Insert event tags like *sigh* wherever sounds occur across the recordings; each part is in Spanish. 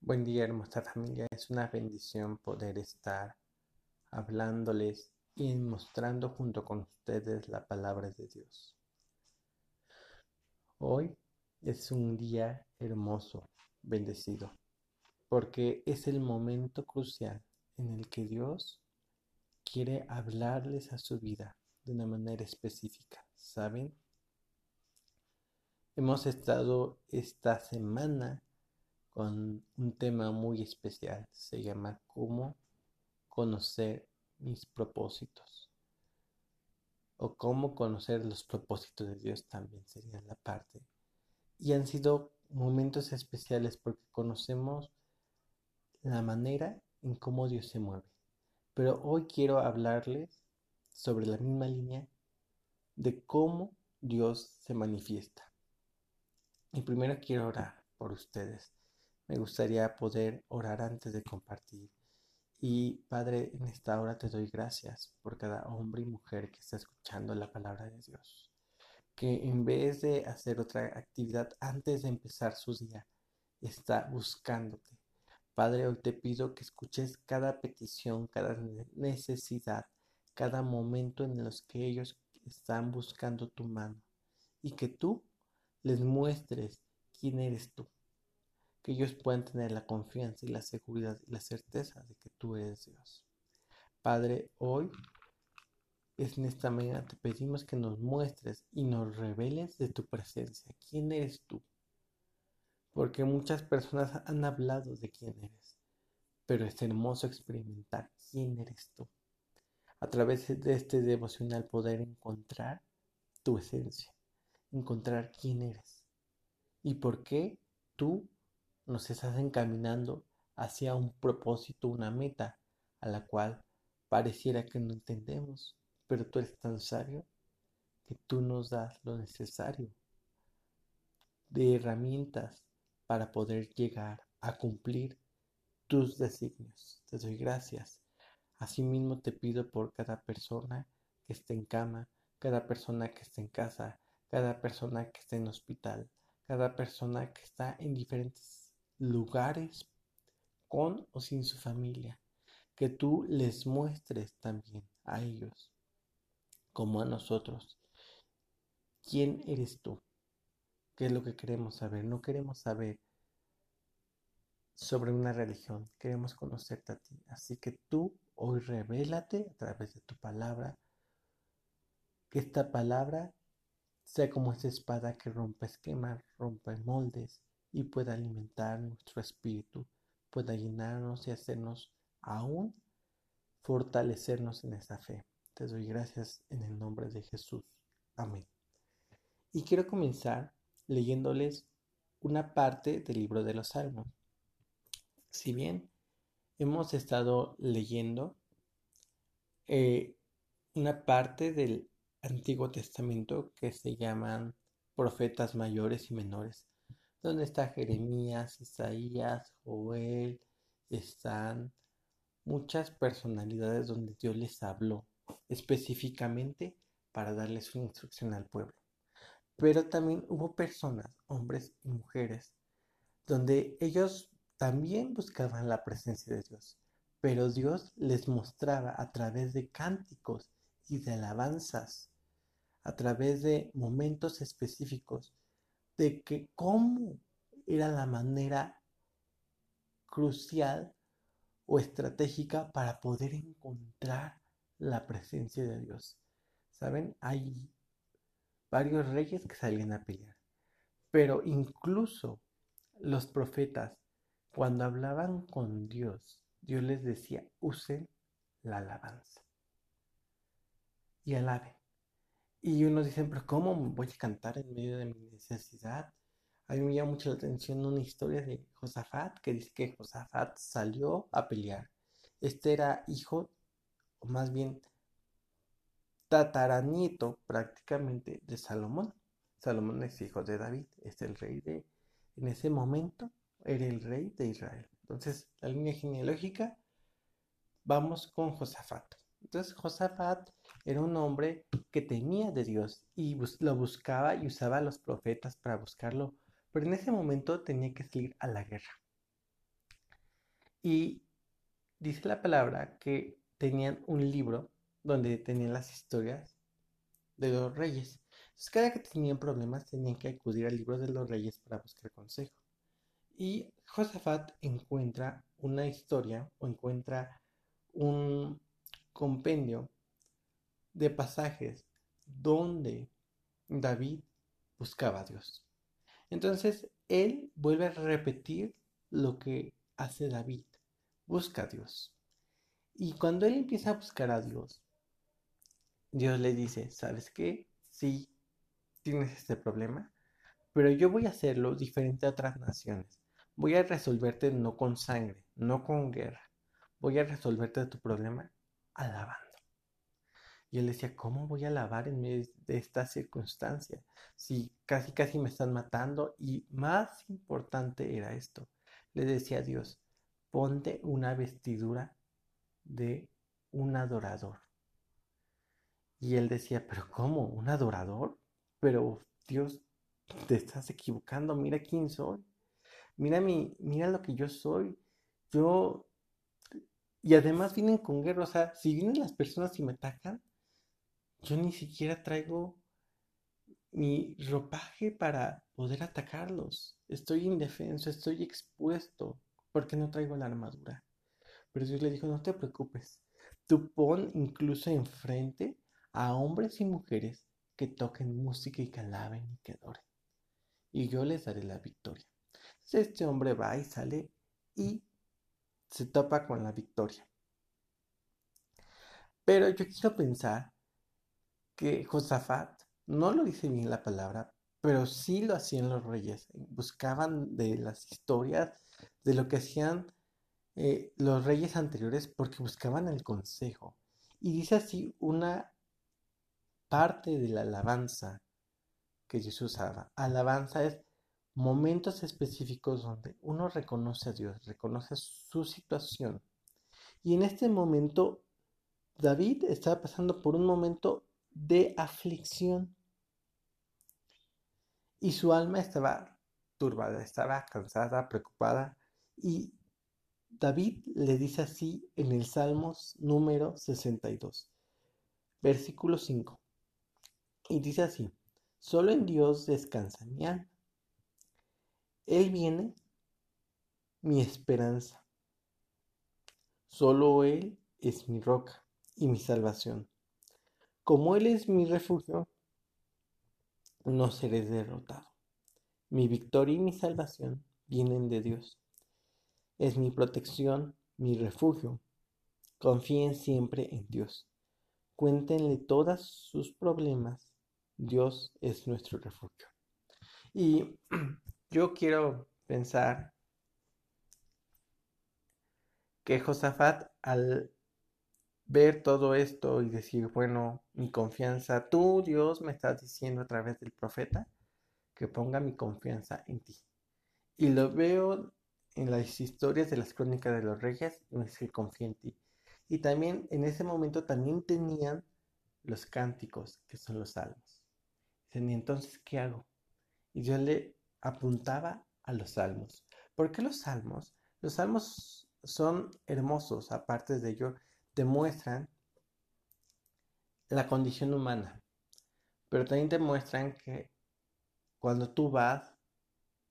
Buen día, hermosa familia. Es una bendición poder estar hablándoles y mostrando junto con ustedes la palabra de Dios. Hoy es un día hermoso, bendecido, porque es el momento crucial en el que Dios quiere hablarles a su vida de una manera específica, ¿saben? Hemos estado esta semana con un tema muy especial. Se llama cómo conocer mis propósitos. O cómo conocer los propósitos de Dios también sería la parte. Y han sido momentos especiales porque conocemos la manera en cómo Dios se mueve. Pero hoy quiero hablarles sobre la misma línea de cómo Dios se manifiesta. Y primero quiero orar por ustedes me gustaría poder orar antes de compartir. Y Padre, en esta hora te doy gracias por cada hombre y mujer que está escuchando la palabra de Dios. Que en vez de hacer otra actividad antes de empezar su día, está buscándote. Padre, hoy te pido que escuches cada petición, cada necesidad, cada momento en los que ellos están buscando tu mano y que tú les muestres quién eres tú que ellos puedan tener la confianza y la seguridad y la certeza de que tú eres Dios. Padre, hoy es en esta mañana te pedimos que nos muestres y nos reveles de tu presencia. ¿Quién eres tú? Porque muchas personas han hablado de quién eres, pero es hermoso experimentar quién eres tú. A través de este devocional poder encontrar tu esencia, encontrar quién eres y por qué tú nos estás encaminando hacia un propósito, una meta, a la cual pareciera que no entendemos, pero tú eres tan sabio que tú nos das lo necesario de herramientas para poder llegar a cumplir tus designios. Te doy gracias. Asimismo te pido por cada persona que esté en cama, cada persona que esté en casa, cada persona que esté en hospital, cada persona que está en diferentes lugares con o sin su familia, que tú les muestres también a ellos, como a nosotros, quién eres tú, qué es lo que queremos saber. No queremos saber sobre una religión, queremos conocerte a ti. Así que tú hoy revélate a través de tu palabra, que esta palabra sea como esa espada que rompe esquemas, rompe moldes y pueda alimentar nuestro espíritu, pueda llenarnos y hacernos aún fortalecernos en esa fe. Te doy gracias en el nombre de Jesús. Amén. Y quiero comenzar leyéndoles una parte del libro de los Salmos. Si bien hemos estado leyendo eh, una parte del Antiguo Testamento que se llaman profetas mayores y menores, donde está Jeremías, Isaías, Joel, están muchas personalidades donde Dios les habló específicamente para darles una instrucción al pueblo. Pero también hubo personas, hombres y mujeres, donde ellos también buscaban la presencia de Dios, pero Dios les mostraba a través de cánticos y de alabanzas, a través de momentos específicos, de que cómo era la manera crucial o estratégica para poder encontrar la presencia de Dios. ¿Saben? Hay varios reyes que salían a pelear, pero incluso los profetas, cuando hablaban con Dios, Dios les decía, usen la alabanza y alaben. Y unos dicen, pero ¿cómo voy a cantar en medio de mi necesidad? A mí me llama mucho la atención una historia de Josafat que dice que Josafat salió a pelear. Este era hijo, o más bien tataranieto prácticamente de Salomón. Salomón es hijo de David, es el rey de, en ese momento era el rey de Israel. Entonces, la línea genealógica, vamos con Josafat. Entonces Josafat era un hombre que temía de Dios y lo buscaba y usaba a los profetas para buscarlo, pero en ese momento tenía que salir a la guerra. Y dice la palabra que tenían un libro donde tenían las historias de los reyes. Entonces, cada que tenían problemas tenían que acudir al libro de los reyes para buscar consejo. Y Josafat encuentra una historia o encuentra un compendio de pasajes donde David buscaba a Dios. Entonces, él vuelve a repetir lo que hace David. Busca a Dios. Y cuando él empieza a buscar a Dios, Dios le dice, ¿sabes qué? Sí, tienes este problema, pero yo voy a hacerlo diferente a otras naciones. Voy a resolverte no con sangre, no con guerra. Voy a resolverte tu problema alabando. Y él decía, ¿cómo voy a alabar en medio de esta circunstancia? Si casi casi me están matando. Y más importante era esto. Le decía a Dios, ponte una vestidura de un adorador. Y él decía, pero ¿cómo? ¿Un adorador? Pero Dios, te estás equivocando, mira quién soy. Mira mi, mira lo que yo soy. Yo y además vienen con guerra, o sea, si vienen las personas y me atacan, yo ni siquiera traigo mi ropaje para poder atacarlos. Estoy indefenso, estoy expuesto, porque no traigo la armadura. Pero Dios le dijo, no te preocupes, tú pon incluso enfrente a hombres y mujeres que toquen música y que alaben y que adoren. Y yo les daré la victoria. Este hombre va y sale y se topa con la victoria. Pero yo quiero pensar que Josafat no lo dice bien la palabra, pero sí lo hacían los reyes. Buscaban de las historias de lo que hacían eh, los reyes anteriores porque buscaban el consejo. Y dice así una parte de la alabanza que Jesús usaba. Alabanza es momentos específicos donde uno reconoce a Dios, reconoce su situación. Y en este momento, David estaba pasando por un momento de aflicción. Y su alma estaba turbada, estaba cansada, preocupada. Y David le dice así en el Salmos número 62, versículo 5. Y dice así, solo en Dios descansa mi alma él viene mi esperanza. Solo Él es mi roca y mi salvación. Como Él es mi refugio, no seré derrotado. Mi victoria y mi salvación vienen de Dios. Es mi protección, mi refugio. Confíen siempre en Dios. Cuéntenle todos sus problemas. Dios es nuestro refugio. Y *clears throat* Yo quiero pensar que Josafat al ver todo esto y decir, bueno, mi confianza, tú Dios me estás diciendo a través del profeta que ponga mi confianza en ti. Y lo veo en las historias de las crónicas de los reyes, no es que confía en ti. Y también en ese momento también tenían los cánticos, que son los salmos. Dicen, ¿y entonces qué hago? Y yo le apuntaba a los salmos. ¿Por qué los salmos? Los salmos son hermosos, aparte de ello, demuestran la condición humana, pero también demuestran que cuando tú vas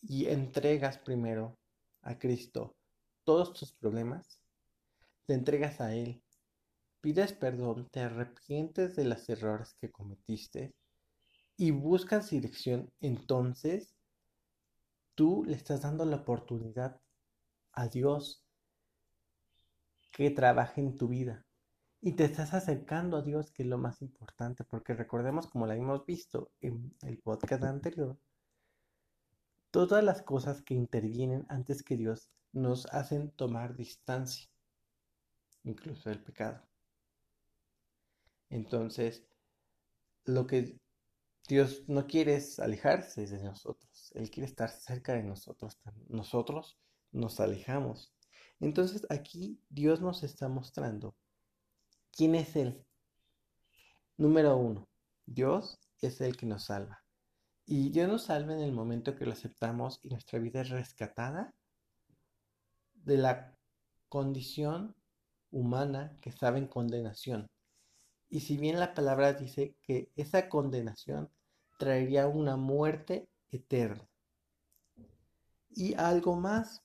y entregas primero a Cristo todos tus problemas, te entregas a Él, pides perdón, te arrepientes de los errores que cometiste y buscas dirección, entonces tú le estás dando la oportunidad a Dios que trabaje en tu vida. Y te estás acercando a Dios, que es lo más importante, porque recordemos, como lo hemos visto en el podcast anterior, todas las cosas que intervienen antes que Dios nos hacen tomar distancia, incluso el pecado. Entonces, lo que Dios no quiere alejarse de nosotros, Él quiere estar cerca de nosotros. Nosotros nos alejamos. Entonces aquí Dios nos está mostrando ¿quién es Él? Número uno, Dios es el que nos salva. Y Dios nos salva en el momento que lo aceptamos y nuestra vida es rescatada de la condición humana que estaba en condenación. Y si bien la palabra dice que esa condenación traería una muerte eterna. Y algo más,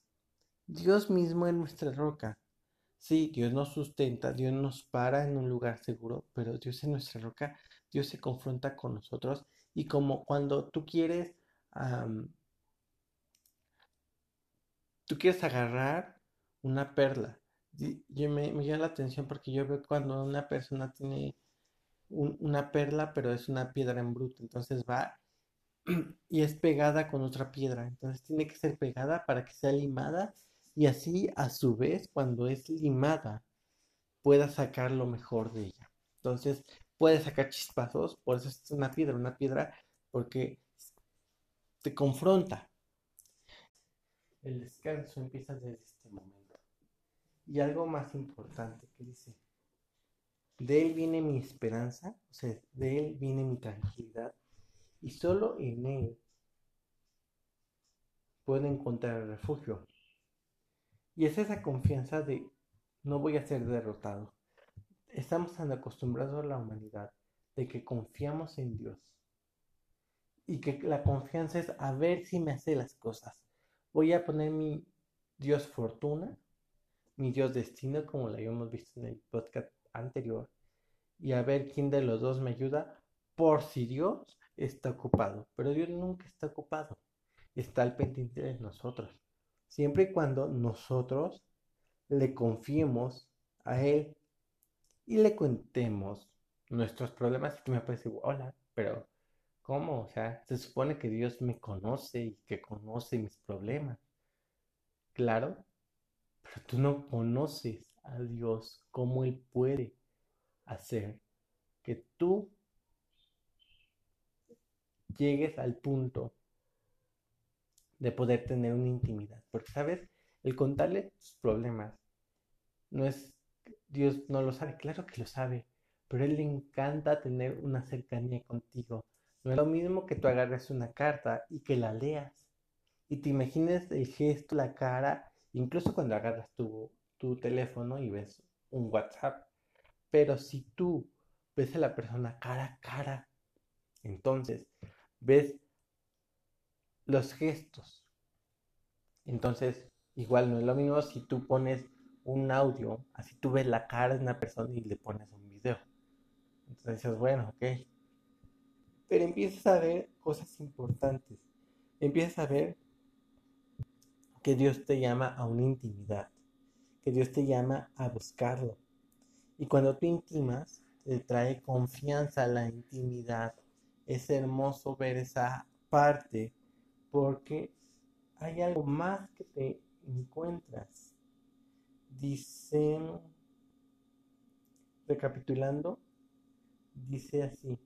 Dios mismo es nuestra roca. Sí, Dios nos sustenta, Dios nos para en un lugar seguro, pero Dios es nuestra roca, Dios se confronta con nosotros y como cuando tú quieres, tú quieres agarrar una perla, yo me, me, llama la atención porque yo veo cuando una persona tiene una perla, pero es una piedra en bruto, entonces va *clears throat* y es pegada con otra piedra, entonces tiene que ser pegada para que sea limada y así a su vez cuando es limada pueda sacar lo mejor de ella. Entonces puede sacar chispazos, por eso es una piedra, una piedra porque te confronta. El descanso empieza desde este momento. Y algo más importante que dice, de Él viene mi esperanza, o sea, de Él viene mi tranquilidad, y solo en Él puedo encontrar refugio. Y es esa confianza de no voy a ser derrotado. Estamos tan acostumbrados a la humanidad de que confiamos en Dios. Y que la confianza es a ver si me hace las cosas. Voy a poner mi Dios fortuna mi Dios destino, como lo habíamos visto en el podcast anterior, y a ver quién de los dos me ayuda por si Dios está ocupado. Pero Dios nunca está ocupado, está al pendiente de nosotros. Siempre y cuando nosotros le confiemos a Él y le contemos nuestros problemas y que me parece, hola, pero ¿cómo? O sea, se supone que Dios me conoce y que conoce mis problemas. Claro, pero tú no conoces a Dios, cómo Él puede hacer que tú llegues al punto de poder tener una intimidad. Porque, ¿sabes? El contarle tus problemas no es, Dios no lo sabe, claro que lo sabe, pero Él le encanta tener una cercanía contigo. No es lo mismo que tú agarres una carta y que la leas y te imagines el gesto, la cara Incluso cuando agarras tu, tu teléfono y ves un WhatsApp. Pero si tú ves a la persona cara a cara, entonces ves los gestos. Entonces, igual no es lo mismo si tú pones un audio, así tú ves la cara de una persona y le pones un video. Entonces dices, bueno, ok. Pero empiezas a ver cosas importantes. Empiezas a ver que Dios te llama a una intimidad, que Dios te llama a buscarlo. Y cuando tú intimas, te trae confianza la intimidad. Es hermoso ver esa parte porque hay algo más que te encuentras. Dice, recapitulando, dice así,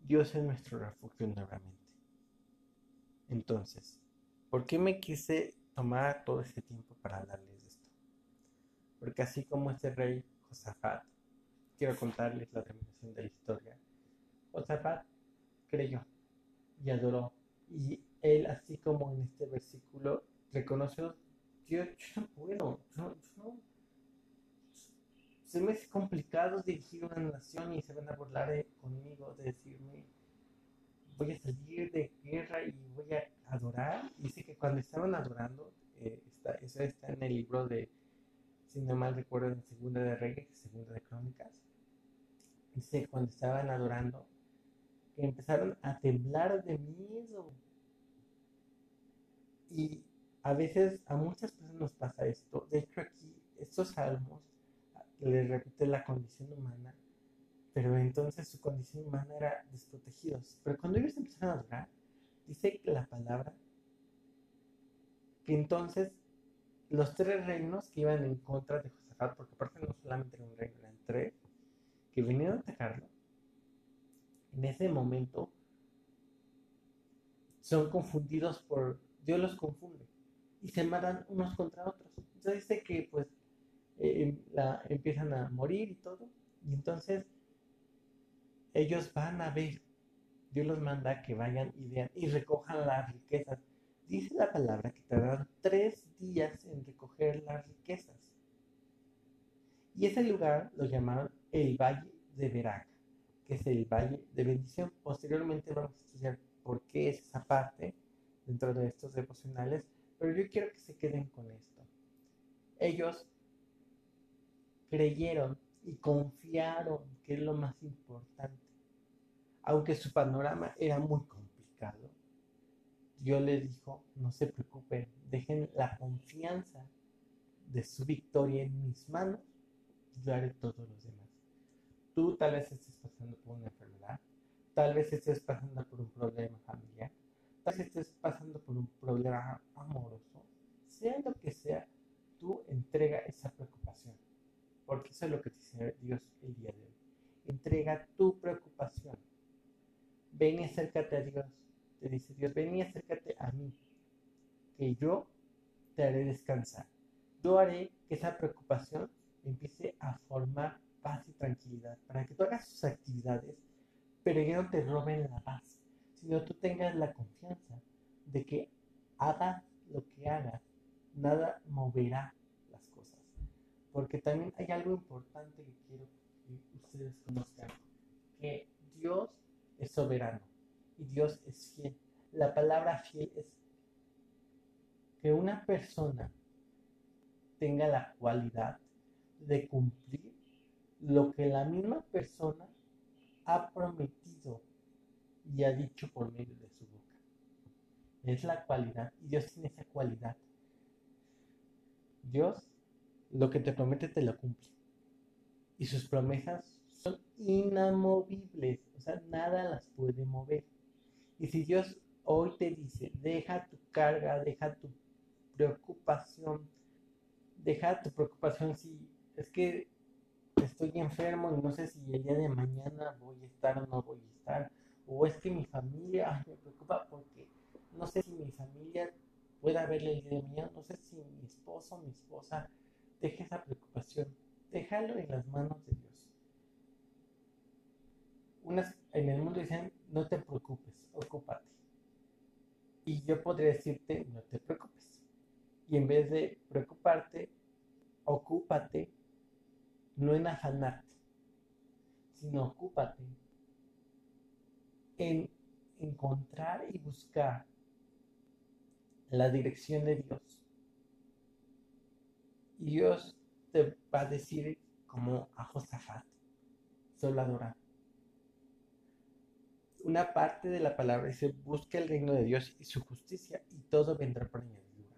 Dios es nuestro refugio nuevamente. Entonces, ¿por qué me quise tomar todo este tiempo para hablarles de esto? Porque así como este rey Josafat, quiero contarles la terminación de la historia. Josafat creyó y adoró. Y él, así como en este versículo, reconoció, Dios, yo no puedo, se me hace complicado dirigir una nación y se van a burlar conmigo de decirme voy a salir de guerra y voy a adorar. Dice que cuando estaban adorando, eh, está, eso está en el libro de, si no mal recuerdo, en Segunda de Reyes, Segunda de Crónicas. Dice, cuando estaban adorando, que empezaron a temblar de miedo. Y a veces a muchas personas nos pasa esto. De hecho, aquí, estos salmos les repite la condición humana pero entonces su condición humana era desprotegidos. Pero cuando ellos empezaron a adorar, dice la palabra que entonces los tres reinos que iban en contra de Josafat, porque aparte no solamente era un reino, eran tres, que vinieron a atacarlo, en ese momento son confundidos por, Dios los confunde y se matan unos contra otros. Entonces dice que pues eh, em, la, empiezan a morir y todo. Y entonces ellos van a ver. Dios los manda que vayan y vean y recojan las riquezas. Dice la palabra que tardan tres días en recoger las riquezas. Y ese lugar lo llamaron el Valle de Veraca, que es el Valle de Bendición. Posteriormente vamos a estudiar por qué es esa parte dentro de estos devocionales, pero yo quiero que se queden con esto. Ellos creyeron y confiaron, que es lo más importante. Aunque su panorama era muy complicado, Dios les dijo, no se preocupen, dejen la confianza de su victoria en mis manos, yo haré todos los demás. Tú tal vez estés pasando por una enfermedad, tal vez estés pasando por un problema familiar, tal vez estés pasando por un problema amoroso, sea lo que sea, tú entrega esa preocupación porque eso es lo que te dice Dios el día de hoy. Entrega tu preocupación. Ven y acércate a Dios. Te dice Dios, ven y acércate a mí, que yo te haré descansar. Yo haré que esa preocupación empiece a formar paz y tranquilidad, para que tú hagas tus actividades, pero que no te roben la paz, sino tú tengas la confianza de que hagas lo que hagas, nada moverá porque también hay algo importante que quiero que ustedes conozcan, que Dios es soberano y Dios es fiel. La palabra fiel es que una persona tenga la cualidad de cumplir lo que la misma persona ha prometido y ha dicho por medio de su boca. Es la cualidad y Dios tiene esa cualidad. Dios lo que te promete te lo cumple. Y sus promesas son inamovibles, o sea, nada las puede mover. Y si Dios hoy te dice, deja tu carga, deja tu preocupación, deja tu preocupación si es que estoy enfermo y no sé si el día de mañana voy a estar o no voy a estar, o es que mi familia me preocupa porque no sé si mi familia pueda verle el día de mañana, no sé si mi esposo, mi esposa Deja esa preocupación. Déjalo en las manos de Dios. En el mundo dicen, no te preocupes, ocúpate. Y yo podría decirte, no te preocupes. Y en vez de preocuparte, ocúpate, no en afanarte, sino ocúpate en encontrar y buscar la dirección de Dios Dios te va a decir como a Josafat, solo adorar. Una parte de la palabra dice, busca el reino de Dios y su justicia y todo vendrá por añadidura.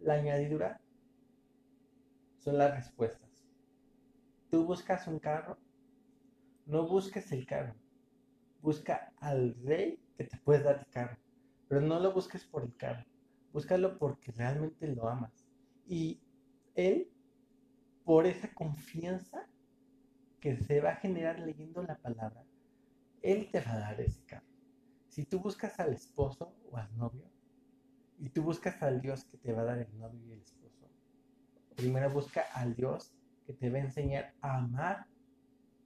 La añadidura son las respuestas. Tú buscas un carro, no busques el carro, busca al rey que te puede dar el carro, pero no lo busques por el carro, búscalo porque realmente lo amas. Y él, por esa confianza que se va a generar leyendo la palabra, Él te va a dar ese carro. Si tú buscas al esposo o al novio, y tú buscas al Dios que te va a dar el novio y el esposo, primero busca al Dios que te va a enseñar a amar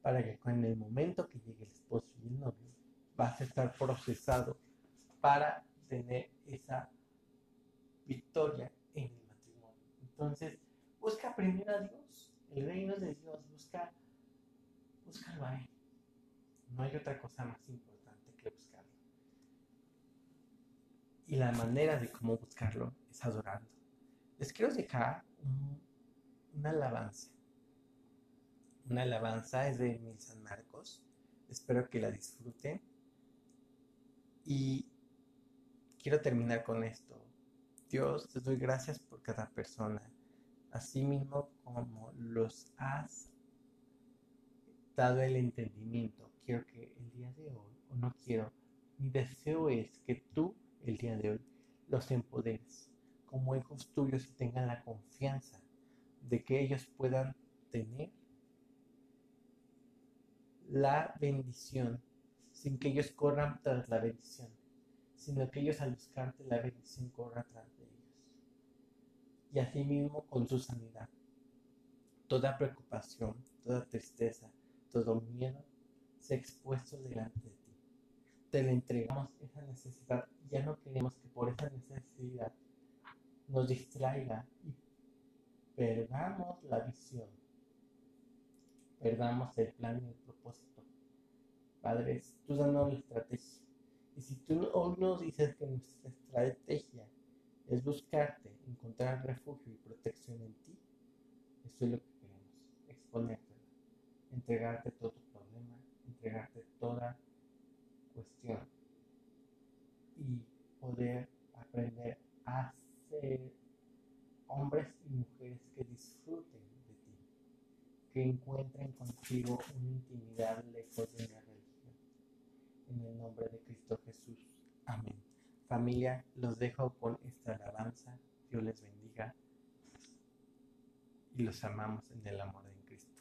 para que en el momento que llegue el esposo y el novio, vas a estar procesado para tener esa victoria en el matrimonio. Entonces, Busca primero a Dios, el reino de Dios, busca, búscalo a Él. No hay otra cosa más importante que buscarlo. Y la manera de cómo buscarlo es adorando. Les quiero dejar una alabanza. Una alabanza es de Mil San Marcos. Espero que la disfruten. Y quiero terminar con esto. Dios, te doy gracias por cada persona Asimismo, como los has dado el entendimiento, quiero que el día de hoy, o no quiero, mi deseo es que tú el día de hoy los empoderes como hijos tuyos y tengan la confianza de que ellos puedan tener la bendición sin que ellos corran tras la bendición, sino que ellos al buscarte la bendición corran tras de y asimismo con su sanidad. toda preocupación, toda tristeza, todo miedo se expuesto delante de ti. Te le entregamos esa necesidad ya no queremos que por esa necesidad nos distraiga y perdamos la visión, perdamos el plan y el propósito. Padres, tú danos la estrategia. Y si tú hoy nos dices que nuestra estrategia es buscarte, encontrar refugio y protección en ti, eso es lo que queremos, exponerte, entregarte todo tu problema, entregarte toda cuestión y poder aprender a ser hombres y mujeres que disfruten que encuentren contigo una intimidad lejos de la religión. En el nombre de Cristo Jesús. Amén. Familia, los dejo con esta alabanza. Dios les bendiga y los amamos en el amor de Cristo.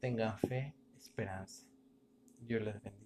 Tengan fe, esperanza. Dios les bendiga.